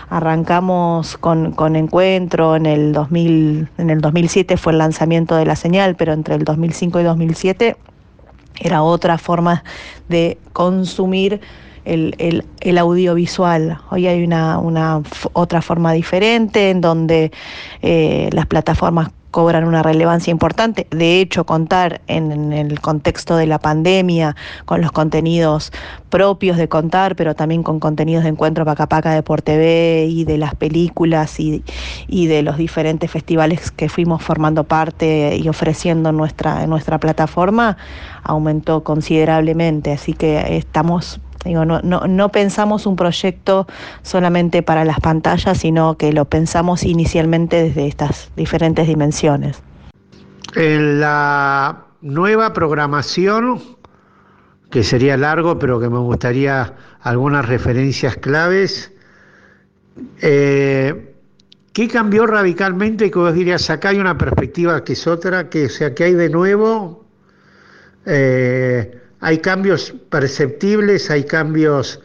arrancamos con, con, Encuentro en el, 2000, en el 2007 fue el lanzamiento de la señal, pero entre el 2005 y 2007 era otra forma de consumir el, el, audiovisual. Hoy hay una, una otra forma diferente en donde eh, las plataformas cobran una relevancia importante. De hecho, contar en, el contexto de la pandemia con los contenidos propios de contar, pero también con contenidos de encuentro Pacapaca de por TV y de las películas y, de los diferentes festivales que fuimos formando parte y ofreciendo en nuestra, en nuestra plataforma, aumentó considerablemente. Así que estamos Digo, no, no, no, pensamos un proyecto solamente para las pantallas, sino que lo pensamos inicialmente desde estas diferentes dimensiones. En la nueva programación, que sería largo, pero que me gustaría algunas referencias claves, eh, ¿qué cambió radicalmente que vos dirías, acá hay una perspectiva que es otra, que, o sea, que hay de nuevo? Eh, hay cambios perceptibles, hay cambios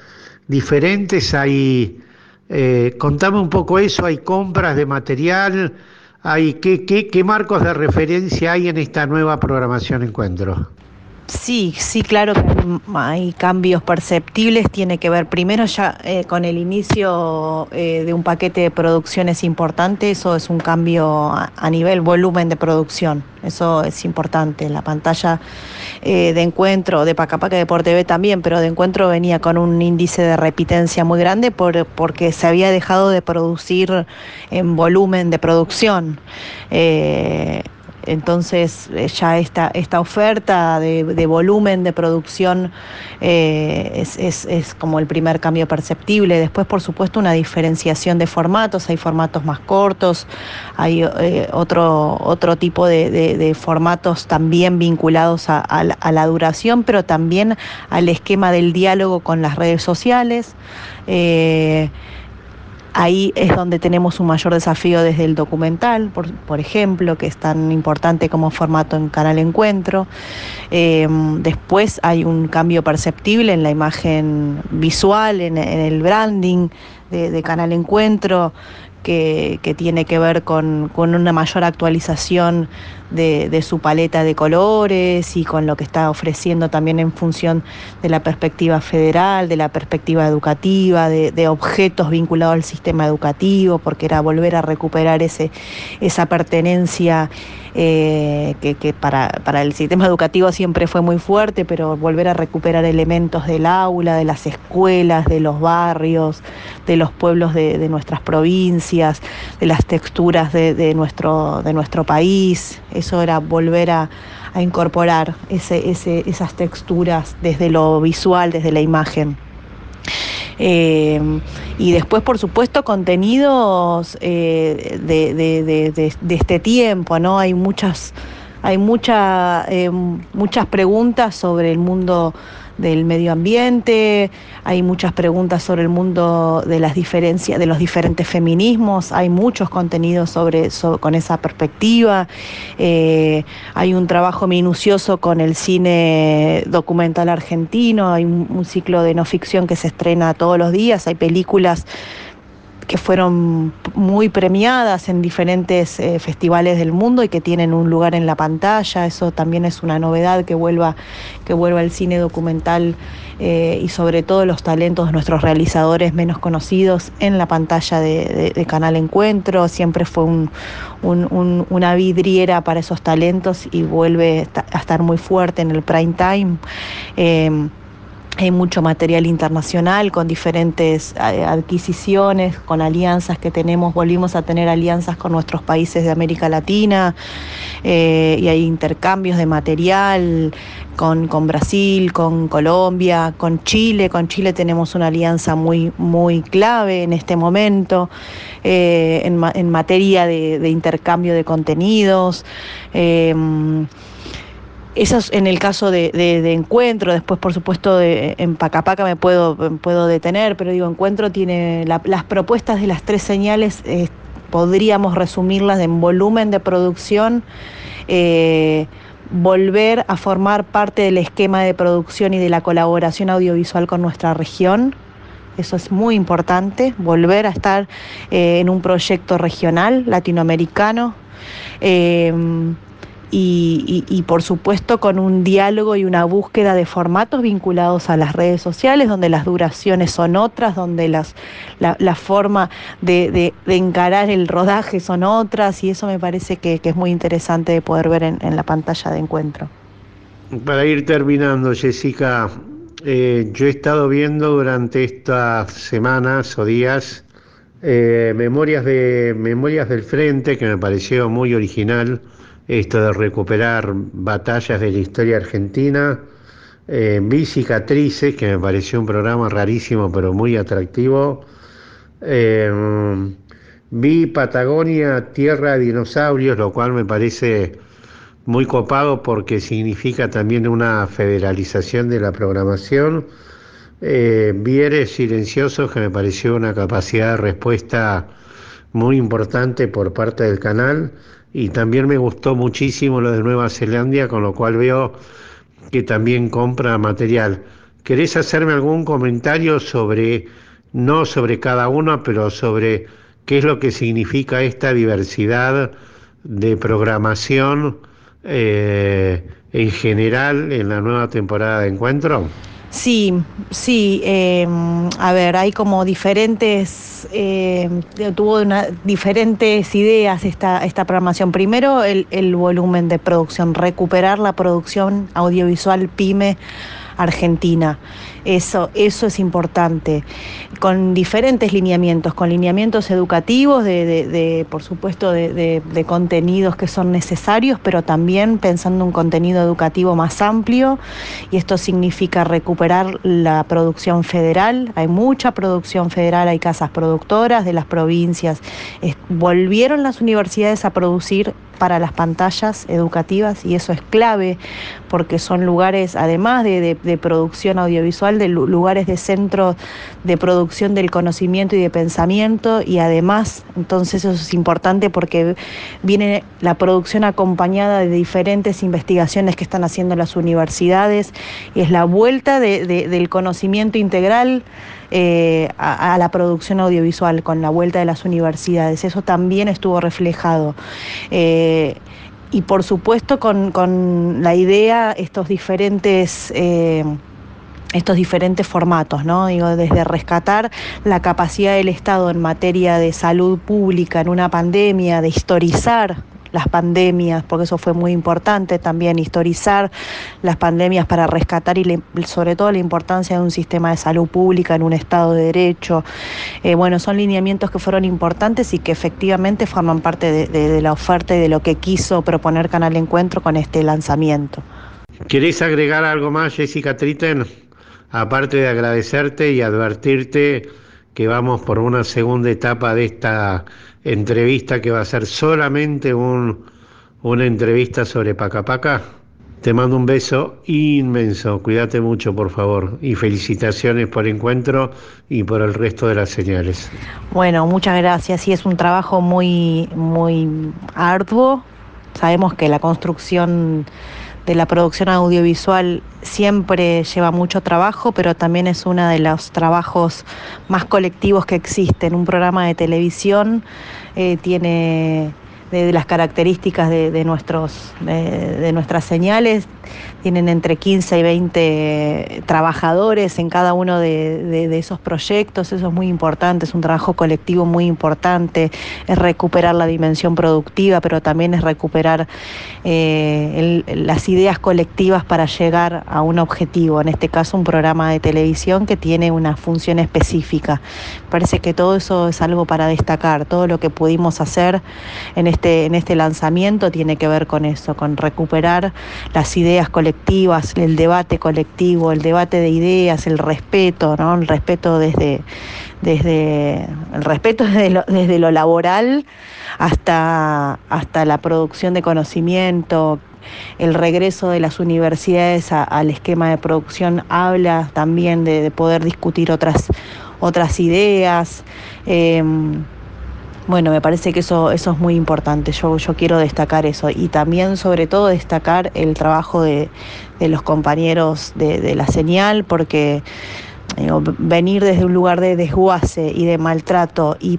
diferentes, hay, eh, contame un poco eso, hay compras de material, hay qué, qué, qué marcos de referencia hay en esta nueva programación Encuentro. Sí, sí, claro que hay cambios perceptibles. Tiene que ver primero ya eh, con el inicio eh, de un paquete de producciones importante. Eso es un cambio a, nivel volumen de producción. Eso es importante. La pantalla eh, de encuentro de Pacapaca de Deporte B también, pero de encuentro venía con un índice de repitencia muy grande por, porque se había dejado de producir en volumen de producción. Entonces eh, ya esta, esta oferta de, volumen de producción eh, es, como el primer cambio perceptible. Después, por supuesto, una diferenciación de formatos. Hay formatos más cortos, hay otro, otro tipo de, formatos también vinculados a, la, duración, pero también al esquema del diálogo con las redes sociales. Ahí es donde tenemos un mayor desafío desde el documental, por, ejemplo, que es tan importante como formato en Canal Encuentro. Em, después hay un cambio perceptible en la imagen visual, en, el branding de Canal Encuentro que, tiene que ver con, una mayor actualización de, su paleta de colores y con lo que está ofreciendo también en función de la perspectiva federal, de la perspectiva educativa, de, objetos vinculados al sistema educativo, porque era volver a recuperar ese, esa pertenencia eh, que, para, el sistema educativo siempre fue muy fuerte, pero volver a recuperar elementos del aula, de las escuelas, de los barrios, de los pueblos de, nuestras provincias, de las texturas de, nuestro, de nuestro país. Eso era volver a, incorporar esas texturas desde lo visual, desde la imagen. Eh, y después, por supuesto, contenidos eh, de, este tiempo, ¿no? Hay muchas, hay eh, muchas preguntas sobre el mundo del medio ambiente, hay muchas preguntas sobre el mundo de las diferencias, de los diferentes feminismos, hay muchos contenidos sobre, con esa perspectiva, eh, hay un trabajo minucioso con el cine documental argentino, hay un ciclo de no ficción que se estrena todos los días, hay películas que fueron muy premiadas en diferentes eh, festivales del mundo y que tienen un lugar en la pantalla. Eso también es una novedad que vuelva, que vuelva el cine documental eh, y sobre todo los talentos de nuestros realizadores menos conocidos en la pantalla de, Canal Encuentro. Siempre fue una vidriera para esos talentos y vuelve a estar muy fuerte en el prime time. Eh, hay mucho material internacional con diferentes eh, adquisiciones, con alianzas que tenemos, volvimos a tener alianzas con nuestros países de América Latina eh, y hay intercambios de material con, Brasil, con Colombia, con Chile. Con Chile tenemos una alianza muy, muy clave en este momento eh, en, materia de, intercambio de contenidos. Eso es en el caso de, encuentro, después por supuesto en Pacapaca me puedo, puedo detener, pero digo, encuentro tiene las propuestas de las tres señales, eh, podríamos resumirlas en volumen de producción, eh, volver a formar parte del esquema de producción y de la colaboración audiovisual con nuestra región. Eso es muy importante, volver a estar eh, en un proyecto regional latinoamericano y, por supuesto con un diálogo y una búsqueda de formatos vinculados a las redes sociales, donde las duraciones son otras, donde las, la, forma de, encarar el rodaje son otras, y eso me parece que, es muy interesante de poder ver en, la pantalla de encuentro. Para ir terminando, Jessica, eh, yo he estado viendo durante estas semanas o días eh, memorias, de, memorias del Frente, que me pareció muy original esto de recuperar batallas de la historia argentina. Eh, vi Cicatrices, que me pareció un programa rarísimo pero muy atractivo. Eh, vi Patagonia, Tierra de Dinosaurios, lo cual me parece muy copado porque significa también una federalización de la programación. Eh, Vieres Silenciosos, que me pareció una capacidad de respuesta muy importante por parte del canal y también me gustó muchísimo lo de Nueva Zelanda, con lo cual veo que también compra material. ¿Querés hacerme algún comentario sobre, no sobre cada uno, pero sobre qué es lo que significa esta diversidad de programación eh, en general en la nueva temporada de encuentro? Sí, sí, em, a ver, hay como diferentes, em, tuvo diferentes ideas esta, esta programación. Primero, el, volumen de producción, recuperar la producción audiovisual PYME Argentina. Eso, eso es importante, con diferentes lineamientos, con lineamientos educativos, de, por supuesto, de, contenidos que son necesarios, pero también pensando un contenido educativo más amplio, y esto significa recuperar la producción federal, hay mucha producción federal, hay casas productoras de las provincias, volvieron las universidades a producir para las pantallas educativas y eso es clave porque son lugares, además de, producción audiovisual, de lugares de centro de producción del conocimiento y de pensamiento y además, entonces eso es importante porque viene la producción acompañada de diferentes investigaciones que están haciendo las universidades y es la vuelta del conocimiento integral eh, a, la producción audiovisual con la vuelta de las universidades. Eso también estuvo reflejado. Eh, y por supuesto con, la idea, estos diferentes... Eh, estos diferentes formatos, ¿no? Digo, desde rescatar la capacidad del Estado en materia de salud pública en una pandemia, de historizar las pandemias, porque eso fue muy importante también, historizar las pandemias para rescatar y sobre todo la importancia de un sistema de salud pública en un Estado de Derecho. Eh, bueno, son lineamientos que fueron importantes y que efectivamente forman parte de, la oferta y de lo que quiso proponer Canal Encuentro con este lanzamiento. ¿Querés agregar algo más, Jessica Triten? Aparte de agradecerte y advertirte que vamos por una segunda etapa de esta entrevista que va a ser solamente un, una entrevista sobre Pacapaca. Te mando un beso inmenso, cuídate mucho por favor y felicitaciones por el encuentro y por el resto de las señales. Bueno, muchas gracias. Sí, es un trabajo muy, muy arduo. Sabemos que la construcción de la producción audiovisual siempre lleva mucho trabajo, pero también es uno de los trabajos más colectivos que existen. Un programa de televisión eh, tiene de, las características de, nuestros, de, nuestras señales. Tienen entre 15 y 20 trabajadores en cada uno de, esos proyectos. Eso es muy importante, es un trabajo colectivo muy importante. Es recuperar la dimensión productiva, pero también es recuperar eh, las ideas colectivas para llegar a un objetivo. En este caso, un programa de televisión que tiene una función específica. Parece que todo eso es algo para destacar. Todo lo que pudimos hacer en este este, en este lanzamiento tiene que ver con eso, con recuperar las ideas colectivas, el debate colectivo, el debate de ideas, el respeto, ¿no? El respeto desde, desde el respeto (laughs) desde lo, desde lo laboral hasta, hasta la producción de conocimiento, el regreso de las universidades al esquema de producción habla también de, poder discutir otras, otras ideas. Em, bueno, me parece que eso, eso es muy importante, yo, yo quiero destacar eso. Y también sobre todo destacar el trabajo de, los compañeros de, de la señal porque venir desde un lugar de desguace y de maltrato y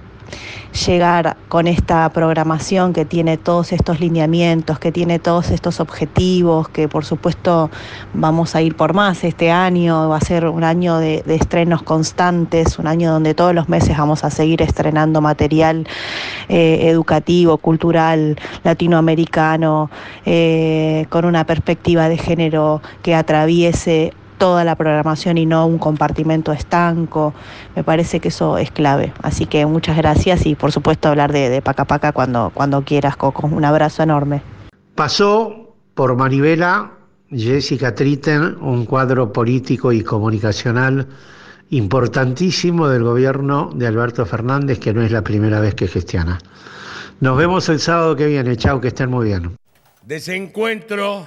llegar con esta programación que tiene todos estos lineamientos, que tiene todos estos objetivos, que por supuesto vamos a ir por más este año, va a ser un año de, estrenos constantes, un año donde todos los meses vamos a seguir estrenando material eh, educativo, cultural, latinoamericano, eh, con una perspectiva de género que atraviese toda la programación y no un compartimento estanco. Me parece que eso es clave. Así que muchas gracias y por supuesto hablar de, de Paca Paca cuando, cuando quieras, Coco. Un abrazo enorme. Pasó por Manivela Jessica Tritten, un cuadro político y comunicacional importantísimo del gobierno de Alberto Fernández, que no es la primera vez que gestiona. Nos vemos el sábado que viene. Chao, que estén muy bien. Desencuentro.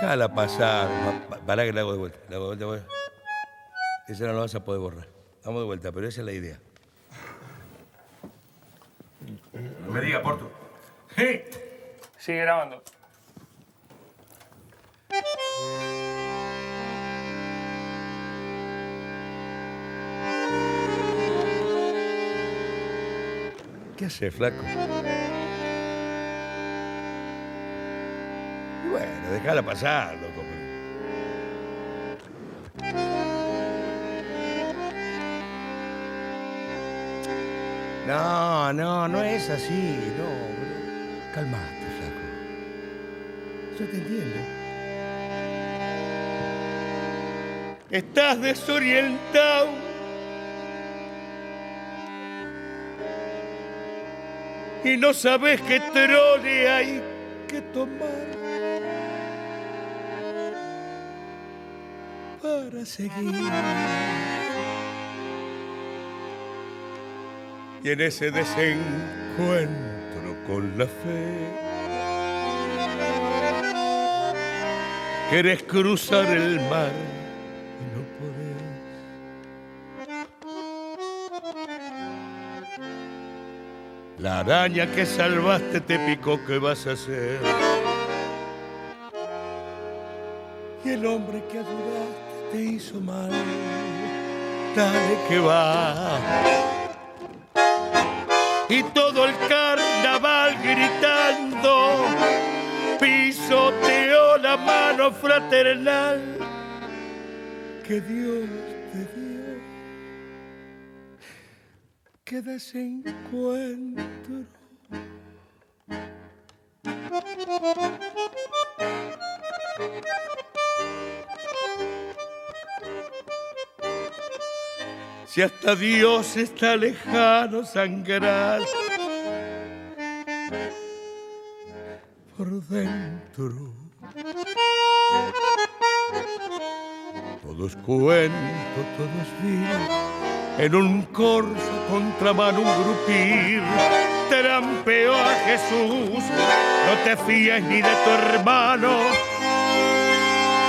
Déjala pasar. Para que la hago de vuelta. La hago de vuelta. Esa no la vas a poder borrar. Vamos de vuelta, pero esa es la idea. No me diga, Porto. Sigue grabando. ¿Qué hace, flaco? Bueno, déjala pasar, loco. No, no, no es así, no. calmate, Jaco. Yo te entiendo. Estás desorientado. Y no sabes qué trole hay que tomar para seguir. Y en ese desencuentro con la fe, querés cruzar el mar y no podés. La araña que salvaste te picó, ¿qué vas a hacer? Y el hombre que ayudaste hizo mal, dale que va y todo el carnaval gritando pisoteó la mano fraternal que Dios te dio. Que desencuentro. Si hasta Dios está lejano sangrar por dentro. Todo es cuento, todo es. En un corso contramano un grupir trampeó a Jesús. No te fíes ni de tu hermano,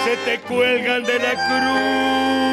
se te cuelgan de la cruz.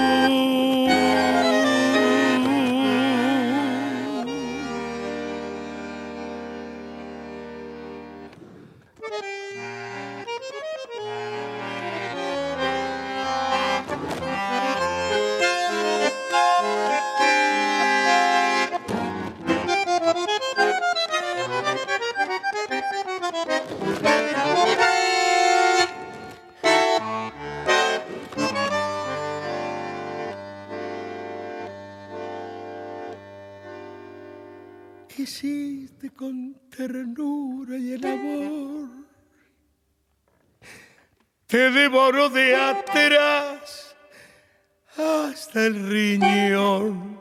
Te devoró de atrás hasta el riñón.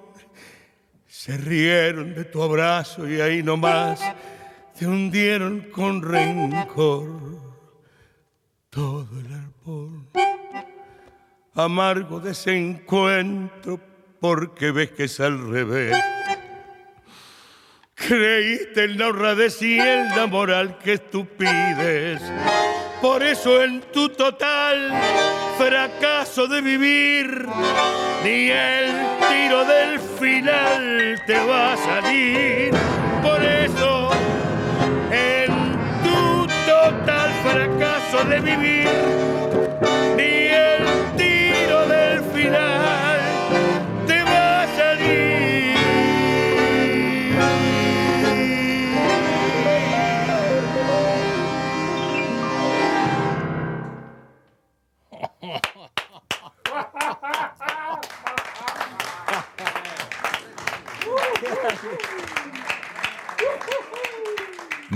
Se rieron de tu abrazo y ahí nomás te hundieron con rencor todo el árbol. Amargo desencuentro porque ves que es al revés. Creíste en la honradez y en la moral que tú pides. Por eso en tu total fracaso de vivir, ni el tiro del final te va a salir. Por eso en tu total fracaso de vivir,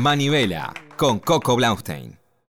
Manivela con Coco Blaustein.